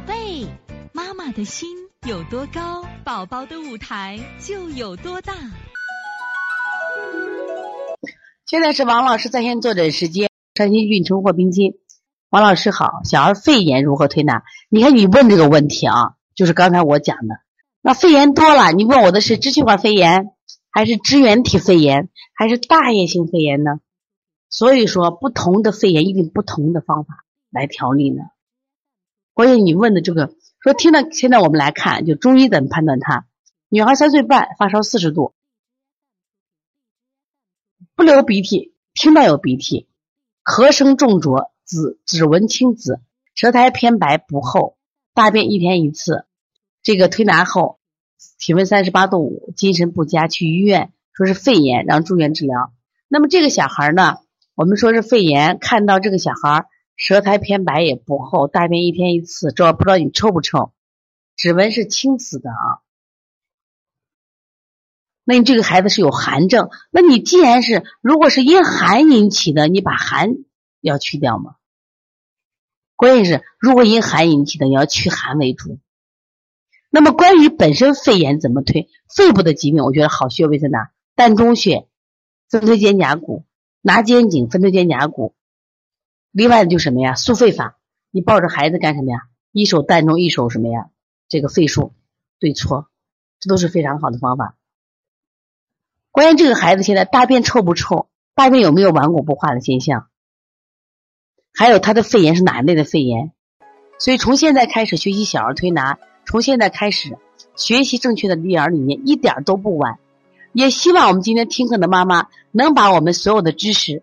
宝贝，妈妈的心有多高，宝宝的舞台就有多大。现在是王老师在线坐诊时间，山西运城霍冰金。王老师好，小儿肺炎如何推拿？你看你问这个问题啊，就是刚才我讲的。那肺炎多了，你问我的是支气管肺炎，还是支原体肺炎，还是大叶性肺炎呢？所以说，不同的肺炎一定不同的方法来调理呢。关键你问的这个，说听到现在我们来看，就中医怎么判断他？女孩三岁半，发烧四十度，不流鼻涕，听到有鼻涕，咳声重浊，紫指纹青紫，舌苔偏白不厚，大便一天一次。这个推拿后，体温三十八度五，精神不佳，去医院说是肺炎，让住院治疗。那么这个小孩呢，我们说是肺炎，看到这个小孩。舌苔偏白也不厚，大便一天一次，这不知道你臭不臭？指纹是青紫的啊。那你这个孩子是有寒症，那你既然是如果是因寒引起的，你把寒要去掉吗？关键是如果因寒引起的，你要去寒为主。那么关于本身肺炎怎么推？肺部的疾病，我觉得好穴位在哪？膻中穴、分推肩胛骨、拿肩颈、分推肩胛骨。另外就什么呀？速肺法，你抱着孩子干什么呀？一手膻中，一手什么呀？这个肺数对错，这都是非常好的方法。关键这个孩子现在大便臭不臭？大便有没有顽固不化的现象？还有他的肺炎是哪一类的肺炎？所以从现在开始学习小儿推拿，从现在开始学习正确的育儿理念，一点都不晚。也希望我们今天听课的妈妈能把我们所有的知识。